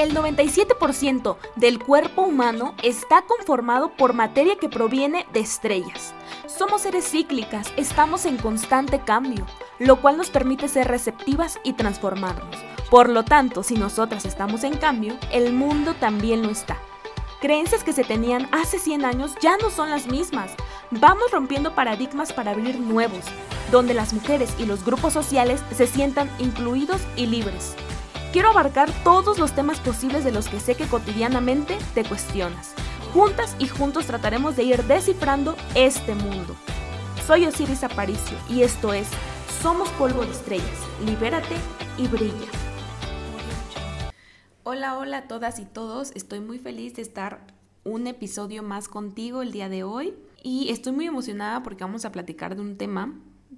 El 97% del cuerpo humano está conformado por materia que proviene de estrellas. Somos seres cíclicas, estamos en constante cambio, lo cual nos permite ser receptivas y transformarnos. Por lo tanto, si nosotras estamos en cambio, el mundo también lo está. Creencias que se tenían hace 100 años ya no son las mismas. Vamos rompiendo paradigmas para abrir nuevos, donde las mujeres y los grupos sociales se sientan incluidos y libres. Quiero abarcar todos los temas posibles de los que sé que cotidianamente te cuestionas. Juntas y juntos trataremos de ir descifrando este mundo. Soy Osiris Aparicio y esto es Somos Polvo de Estrellas. Libérate y brilla. Hola, hola a todas y todos. Estoy muy feliz de estar un episodio más contigo el día de hoy y estoy muy emocionada porque vamos a platicar de un tema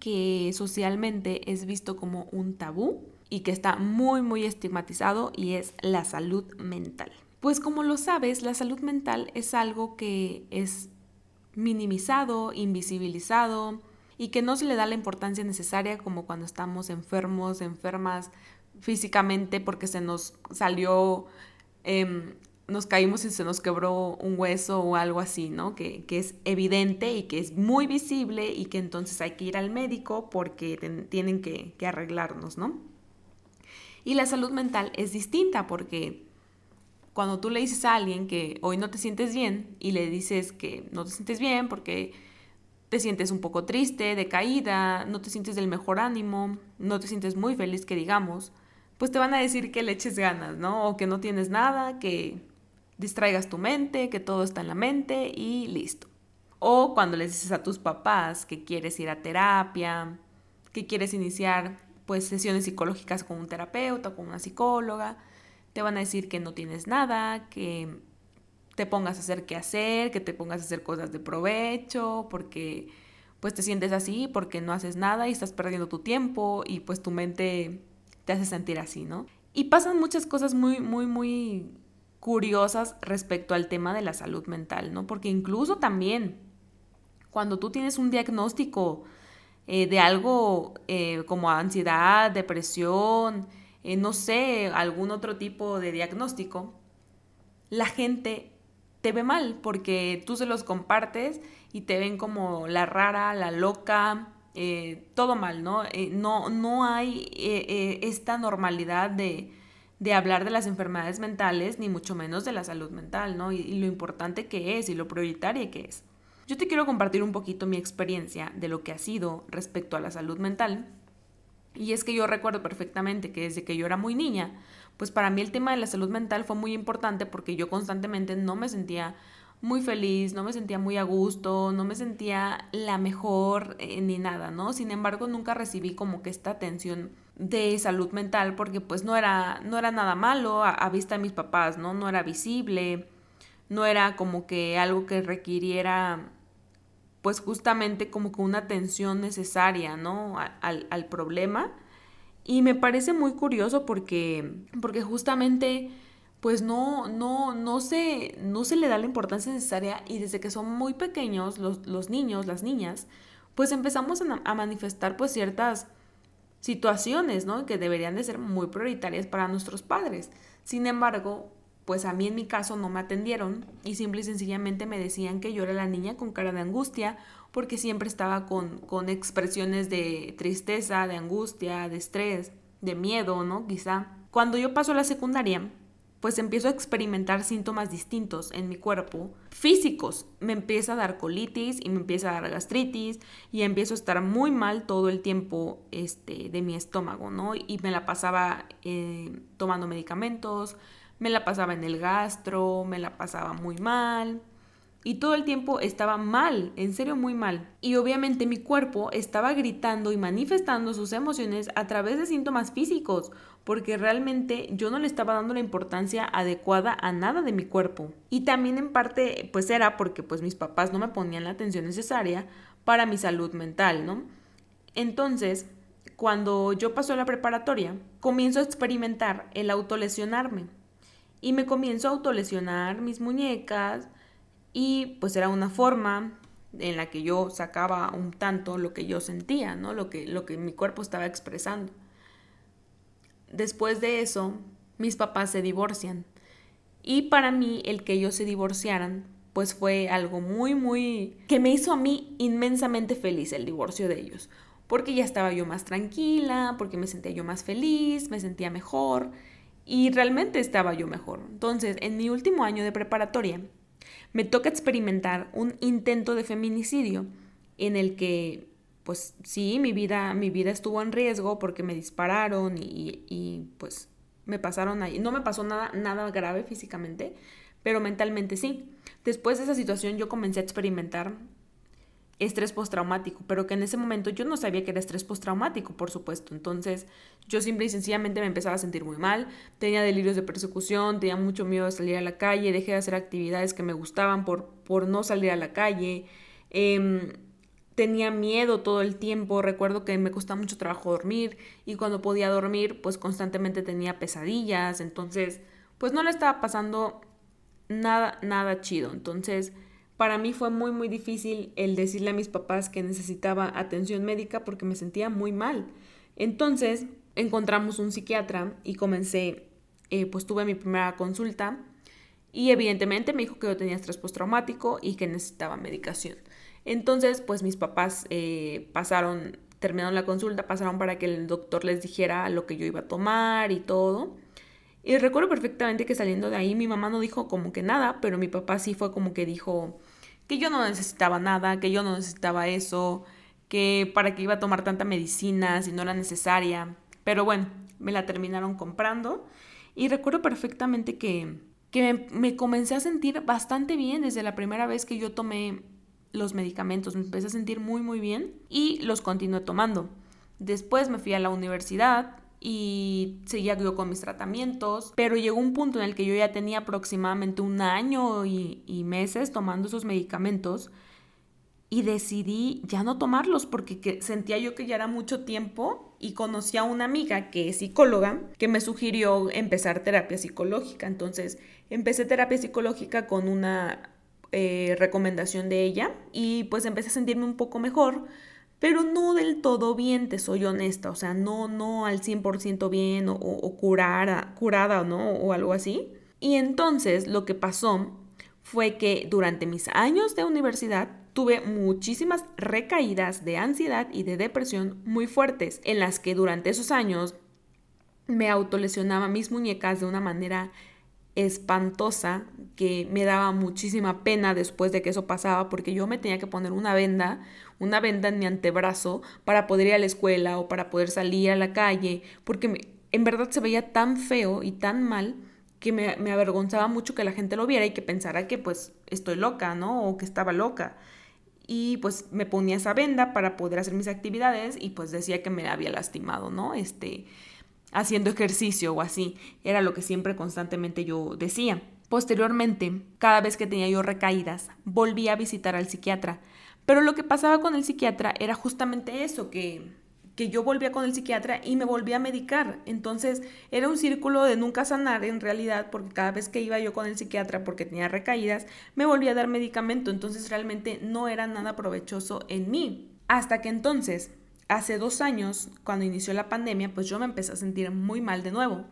que socialmente es visto como un tabú y que está muy muy estigmatizado y es la salud mental. Pues como lo sabes, la salud mental es algo que es minimizado, invisibilizado y que no se le da la importancia necesaria como cuando estamos enfermos, enfermas físicamente porque se nos salió, em, nos caímos y se nos quebró un hueso o algo así, ¿no? Que, es evidente y que es muy visible y que entonces hay que ir al médico porque tienen que, que arreglarnos, ¿no? Y la salud mental es distinta porque cuando tú le dices a alguien que hoy no te sientes bien y le dices que no te sientes bien porque te sientes un poco triste, decaída, no te sientes del mejor ánimo, no te sientes muy feliz, que digamos, pues te van a decir que le eches ganas, ¿no? O que no tienes nada, que distraigas tu mente, que todo está en la mente y listo. O cuando le dices a tus papás que quieres ir a terapia, que quieres iniciar pues sesiones psicológicas con un terapeuta con una psicóloga, te van a decir que no tienes nada, que te pongas a hacer qué hacer, que te pongas a hacer cosas de provecho, porque pues te sientes así, porque no haces nada y estás perdiendo tu tiempo y pues tu mente te hace sentir así, ¿no? Y pasan muchas cosas muy, muy, muy curiosas respecto al tema de la salud mental, ¿no? Porque incluso también cuando tú tienes un diagnóstico eh, de algo eh, como ansiedad, depresión, eh, no sé, algún otro tipo de diagnóstico, la gente te ve mal porque tú se los compartes y te ven como la rara, la loca, todo mal, ¿no? no, no hay esta normalidad de, de, hablar de las enfermedades mentales, ni mucho menos de la salud mental, ¿no? y lo importante que es y lo prioritaria que es. Yo te quiero compartir un poquito mi experiencia de lo que ha sido respecto a la salud mental. Y es que yo recuerdo perfectamente que desde que yo era muy niña, pues para mí el tema de la salud mental fue muy importante porque yo constantemente no me sentía muy feliz, no me sentía muy a gusto, no me sentía la mejor eh, ni nada, ¿no? Sin embargo, nunca recibí como que esta atención de salud mental porque pues no era, no era nada malo a, a vista de mis papás, ¿no? No era visible, no era como que algo que requiriera pues justamente como que una atención necesaria, ¿no? Al, al problema. Y me parece muy curioso porque, porque justamente pues no, no, no, se, no se le da la importancia necesaria y desde que son muy pequeños los, los niños, las niñas, pues empezamos a, a, manifestar pues ciertas situaciones, ¿no? Que deberían de ser muy prioritarias para nuestros padres. Sin embargo, pues a mí en mi caso no me atendieron y simple y sencillamente me decían que yo era la niña con cara de angustia porque siempre estaba con, con expresiones de tristeza, de angustia, de estrés, de miedo, ¿no? Quizá. Cuando yo paso a la secundaria, pues empiezo a experimentar síntomas distintos en mi cuerpo, físicos. Me empieza a dar colitis y me empieza a dar gastritis y empiezo a estar muy mal todo el tiempo este, de mi estómago, ¿no? Y me la pasaba eh, tomando medicamentos, me la pasaba en el gastro, me la pasaba muy mal. Y todo el tiempo estaba mal, en serio muy mal. Y obviamente mi cuerpo estaba gritando y manifestando sus emociones a través de síntomas físicos, porque realmente yo no le estaba dando la importancia adecuada a nada de mi cuerpo. Y también en parte pues era porque pues mis papás no me ponían la atención necesaria para mi salud mental, ¿no? Entonces, cuando yo paso a la preparatoria, comienzo a experimentar el autolesionarme y me comienzo a autolesionar mis muñecas y pues era una forma en la que yo sacaba un tanto lo que yo sentía, ¿no? Lo que, lo que mi cuerpo estaba expresando. Después de eso, mis papás se divorcian. Y para mí el que ellos se divorciaran, pues fue algo muy, muy... que me hizo a mí inmensamente feliz el divorcio de ellos. Porque ya estaba yo más tranquila, porque me sentía yo más feliz, me sentía mejor y realmente estaba yo mejor. Entonces, en mi último año de preparatoria, me toca experimentar un intento de feminicidio en el que, pues sí, mi vida, mi vida estuvo en riesgo porque me dispararon y, y pues me pasaron ahí. No me pasó nada, nada grave físicamente, pero mentalmente sí. Después de esa situación yo comencé a experimentar estrés postraumático, pero que en ese momento yo no sabía que era estrés postraumático, por supuesto. Entonces, yo simple y sencillamente me empezaba a sentir muy mal, tenía delirios de persecución, tenía mucho miedo de salir a la calle, dejé de hacer actividades que me gustaban por, por no salir a la calle. Em, tenía miedo todo el tiempo, recuerdo que me costaba mucho trabajo dormir y cuando podía dormir, pues constantemente tenía pesadillas, entonces, pues no le estaba pasando nada, nada chido. Entonces, para mí fue muy, muy difícil el decirle a mis papás que necesitaba atención médica porque me sentía muy mal. Entonces, encontramos un psiquiatra y comencé, eh, pues tuve mi primera consulta y evidentemente me dijo que yo tenía estrés postraumático y que necesitaba medicación. Entonces, pues mis papás eh, pasaron, terminaron la consulta, pasaron para que el doctor les dijera lo que yo iba a tomar y todo. Y recuerdo perfectamente que saliendo de ahí mi mamá no dijo como que nada, pero mi papá sí fue como que dijo que yo no necesitaba nada, que yo no necesitaba eso, que para qué iba a tomar tanta medicina si no era necesaria. Pero bueno, me la terminaron comprando y recuerdo perfectamente que, que me, me comencé a sentir bastante bien desde la primera vez que yo tomé los medicamentos. Me empecé a sentir muy muy bien y los continué tomando. Después me fui a la universidad, y seguía yo con mis tratamientos, pero llegó un punto en el que yo ya tenía aproximadamente un año y, meses tomando esos medicamentos y decidí ya no tomarlos porque sentía yo que ya era mucho tiempo y conocí a una amiga que es psicóloga que me sugirió empezar terapia psicológica. Entonces empecé terapia psicológica con una eh, recomendación de ella y pues empecé a sentirme un poco mejor pero no del todo bien, te soy honesta, o sea, no, no al 100% bien o, o curada, curada ¿no? o algo así. Y entonces lo que pasó fue que durante mis años de universidad tuve muchísimas recaídas de ansiedad y de depresión muy fuertes, en las que durante esos años me autolesionaba mis muñecas de una manera espantosa que me daba muchísima pena después de que eso pasaba porque yo me tenía que poner una venda, una venda en mi antebrazo para poder ir a la escuela o para poder salir a la calle, porque en verdad se veía tan feo y tan mal que me, me, avergonzaba mucho que la gente lo viera y que pensara que pues estoy loca, ¿no? O que estaba loca. Y pues me ponía esa venda para poder hacer mis actividades y pues decía que me había lastimado, ¿no? Este, haciendo ejercicio o así. Era lo que siempre constantemente yo decía. Posteriormente, cada vez que tenía yo recaídas, volví a visitar al psiquiatra. Pero lo que pasaba con el psiquiatra era justamente eso, que, que yo volvía con el psiquiatra y me volvía a medicar. Entonces era un círculo de nunca sanar en realidad, porque cada vez que iba yo con el psiquiatra porque tenía recaídas, me volvía a dar medicamento. Entonces realmente no era nada provechoso en mí. Hasta que entonces hace dos años, cuando inició la pandemia, pues yo me empecé a sentir muy mal de nuevo.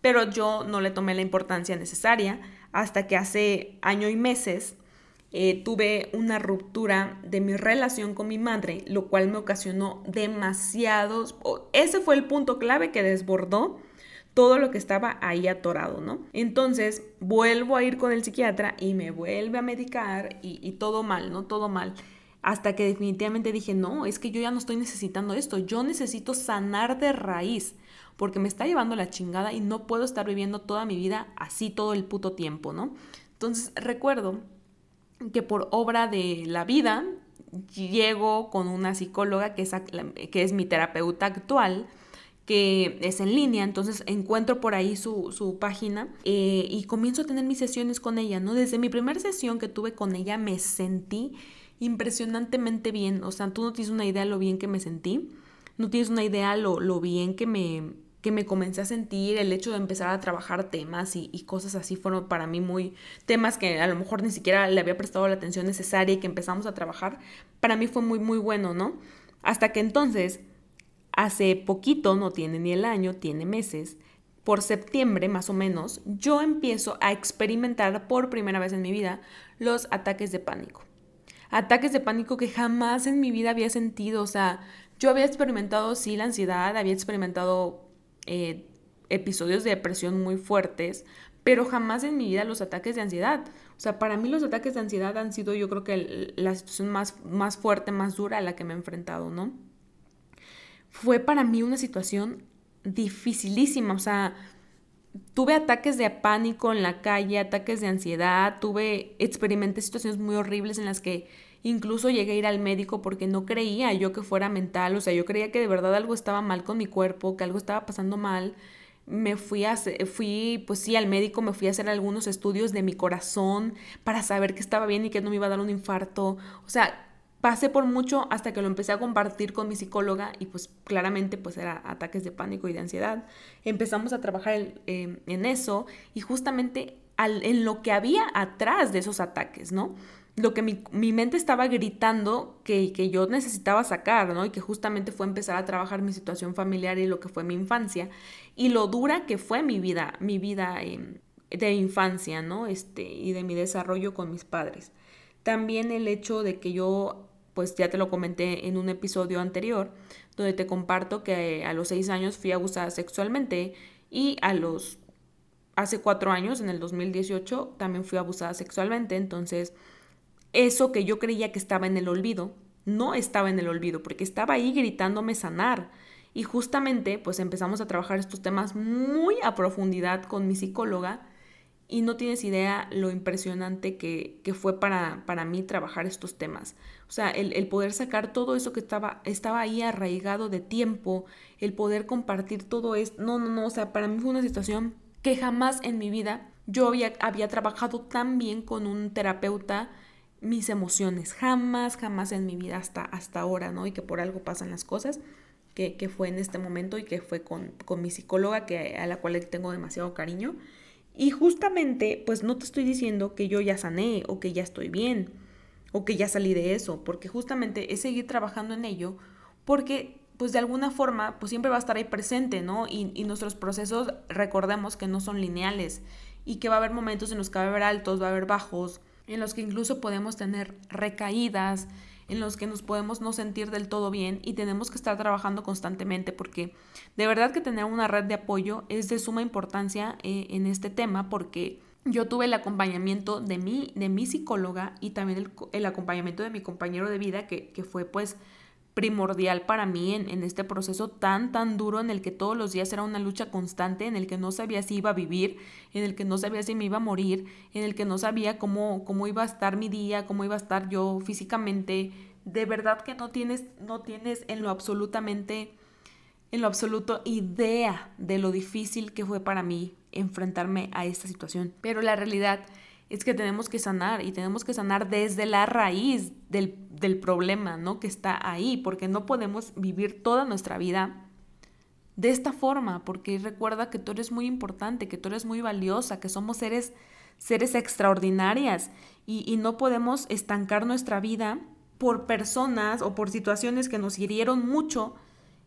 Pero yo no le tomé la importancia necesaria hasta que hace año y meses eh, tuve una ruptura de mi relación con mi madre, lo cual me ocasionó demasiados... Ese fue el punto clave que desbordó todo lo que estaba ahí atorado, ¿no? Entonces vuelvo a ir con el psiquiatra y me vuelve a medicar y, y todo mal, ¿no? Todo mal hasta que definitivamente dije, no, es que yo ya no estoy necesitando esto, yo necesito sanar de raíz, porque me está llevando la chingada y no puedo estar viviendo toda mi vida así todo el puto tiempo, ¿no? Entonces recuerdo que por obra de la vida llego con una psicóloga que es, que es mi terapeuta actual, que es en línea, entonces encuentro por ahí su, página eh, y comienzo a tener mis sesiones con ella, ¿no? Desde mi primera sesión que tuve con ella me sentí impresionantemente bien. O sea, tú no tienes una idea de lo bien que me sentí, no tienes una idea lo, lo bien que me, que me comencé a sentir, el hecho de empezar a trabajar temas y, y, cosas así fueron para mí muy temas que a lo mejor ni siquiera le había prestado la atención necesaria y que empezamos a trabajar, para mí fue muy, muy bueno, ¿no? Hasta que entonces, hace poquito, no tiene ni el año, tiene meses, por septiembre más o menos, yo empiezo a experimentar por primera vez en mi vida los ataques de pánico. Ataques de pánico que jamás en mi vida había sentido. O sea, yo había experimentado, sí, la ansiedad, había experimentado eh, episodios de depresión muy fuertes, pero jamás en mi vida los ataques de ansiedad. O sea, para mí los ataques de ansiedad han sido yo creo que la situación más, más fuerte, más dura a la que me he enfrentado, ¿no? Fue para mí una situación dificilísima, o sea, tuve ataques de pánico en la calle, ataques de ansiedad, tuve, experimenté situaciones muy horribles en las que incluso llegué a ir al médico porque no creía yo que fuera mental, o sea, yo creía que de verdad algo estaba mal con mi cuerpo, que algo estaba pasando mal. Me fui a, fui, pues sí, al médico, me fui a hacer algunos estudios de mi corazón para saber que estaba bien y que no me iba a dar un infarto. O sea, pasé por mucho hasta que lo empecé a compartir con mi psicóloga y pues claramente pues era ataques de pánico y de ansiedad. Empezamos a trabajar en, eso y justamente en lo que había atrás de esos ataques, ¿no? Lo que mi, mente estaba gritando que, que, yo necesitaba sacar, ¿no? Y que justamente fue empezar a trabajar mi situación familiar y lo que fue mi infancia y lo dura que fue mi vida, mi vida em, de infancia, ¿no? Este, y de mi desarrollo con mis padres. También el hecho de que yo pues ya te lo comenté en un episodio anterior, donde te comparto que a los seis años fui abusada sexualmente y a los, hace cuatro años, en el 2018, también fui abusada sexualmente. Entonces, eso que yo creía que estaba en el olvido, no estaba en el olvido, porque estaba ahí gritándome sanar. Y justamente, pues empezamos a trabajar estos temas muy a profundidad con mi psicóloga y no tienes idea lo impresionante que, fue para, para, mí trabajar estos temas. O sea, el, poder sacar todo eso que estaba, estaba ahí arraigado de tiempo, el poder compartir todo esto. No, no, no, o sea, para mí fue una situación que jamás en mi vida yo había, había trabajado tan bien con un terapeuta mis emociones. Jamás, jamás en mi vida hasta, hasta ahora, ¿no? Y que por algo pasan las cosas. Que, que fue en este momento y que fue con, con mi psicóloga, que, a la cual tengo demasiado cariño. Y justamente, pues no te estoy diciendo que yo ya sané o que ya estoy bien o que ya salí de eso, porque justamente es seguir trabajando en ello, porque pues de alguna forma pues siempre va a estar ahí presente, ¿no? Y, y nuestros procesos, recordemos que no son lineales y que va a haber momentos en los que va a haber altos, va a haber bajos, en los que incluso podemos tener recaídas, en los que nos podemos no sentir del todo bien y tenemos que estar trabajando constantemente porque de verdad que tener una red de apoyo es de suma importancia eh, en este tema porque yo tuve el acompañamiento de mi, de mi psicóloga y también el, acompañamiento de mi compañero de vida que, que fue pues primordial para mí en, en, este proceso tan, tan duro en el que todos los días era una lucha constante, en el que no sabía si iba a vivir, en el que no sabía si me iba a morir, en el que no sabía cómo, cómo iba a estar mi día, cómo iba a estar yo físicamente. De verdad que no tienes, no tienes en lo absolutamente, en lo absoluto idea de lo difícil que fue para mí enfrentarme a esta situación. Pero la realidad es que tenemos que sanar y tenemos que sanar desde la raíz del, del, problema, ¿no? Que está ahí, porque no podemos vivir toda nuestra vida de esta forma, porque recuerda que tú eres muy importante, que tú eres muy valiosa, que somos seres, seres extraordinarias y, y no podemos estancar nuestra vida por personas o por situaciones que nos hirieron mucho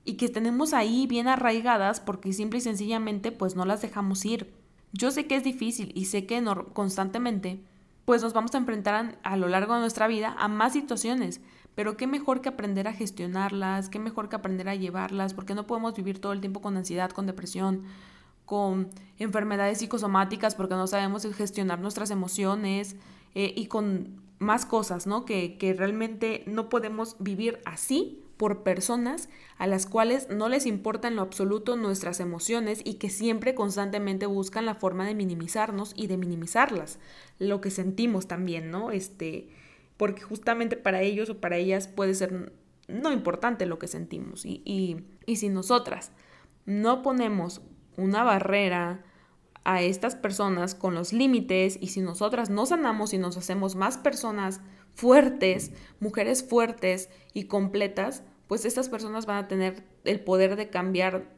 y que tenemos ahí bien arraigadas porque simple y sencillamente pues no las dejamos ir. Yo sé que es difícil y sé que constantemente pues nos vamos a enfrentar a, lo largo de nuestra vida a más situaciones, pero qué mejor que aprender a gestionarlas, qué mejor que aprender a llevarlas, porque no podemos vivir todo el tiempo con ansiedad, con depresión, con enfermedades psicosomáticas, porque no sabemos gestionar nuestras emociones eh, y con más cosas, ¿no? Que, que realmente no podemos vivir así por personas a las cuales no les importa en lo absoluto nuestras emociones y que siempre constantemente buscan la forma de minimizarnos y de minimizarlas, lo que sentimos también, ¿no? Este, porque justamente para ellos o para ellas puede ser no importante lo que sentimos y, y, y si nosotras no ponemos una barrera a estas personas con los límites y si nosotras no sanamos y nos hacemos más personas fuertes, mujeres fuertes y completas, pues estas personas van a tener el poder de cambiar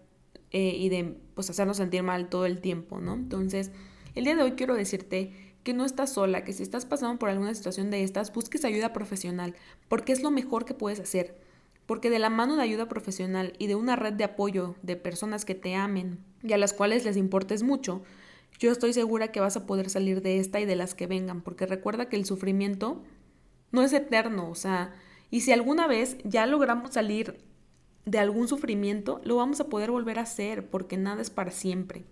eh, y de pues hacernos sentir mal todo el tiempo, ¿no? Entonces, el día de hoy quiero decirte que no estás sola, que si estás pasando por alguna situación de estas, busques ayuda profesional, porque es lo mejor que puedes hacer. Porque de la mano de ayuda profesional y de una red de apoyo de personas que te amen, y a las cuales les importes mucho, yo estoy segura que vas a poder salir de esta y de las que vengan, porque recuerda que el sufrimiento no es eterno, o sea, y si alguna vez ya logramos salir de algún sufrimiento, lo vamos a poder volver a hacer, porque nada es para siempre.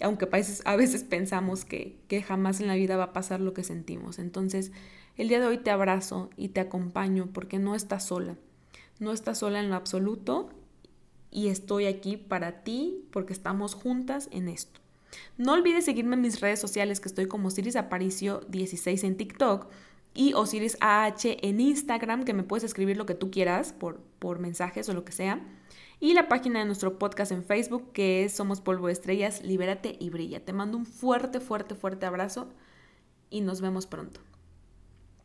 Aunque a veces, pensamos que, que jamás en la vida va a pasar lo que sentimos. Entonces, el día de hoy te abrazo y te acompaño porque no estás sola. No estás sola en lo absoluto y estoy aquí para ti porque estamos juntas en esto. No olvides seguirme en mis redes sociales que estoy como Osiris Aparicio 16 en TikTok y Osiris AH en Instagram, que me puedes escribir lo que tú quieras por, por mensajes o lo que sea. Y la página de nuestro podcast en Facebook, que es Somos Polvo Estrellas, Libérate y Brilla. Te mando un fuerte, fuerte, fuerte abrazo y nos vemos pronto.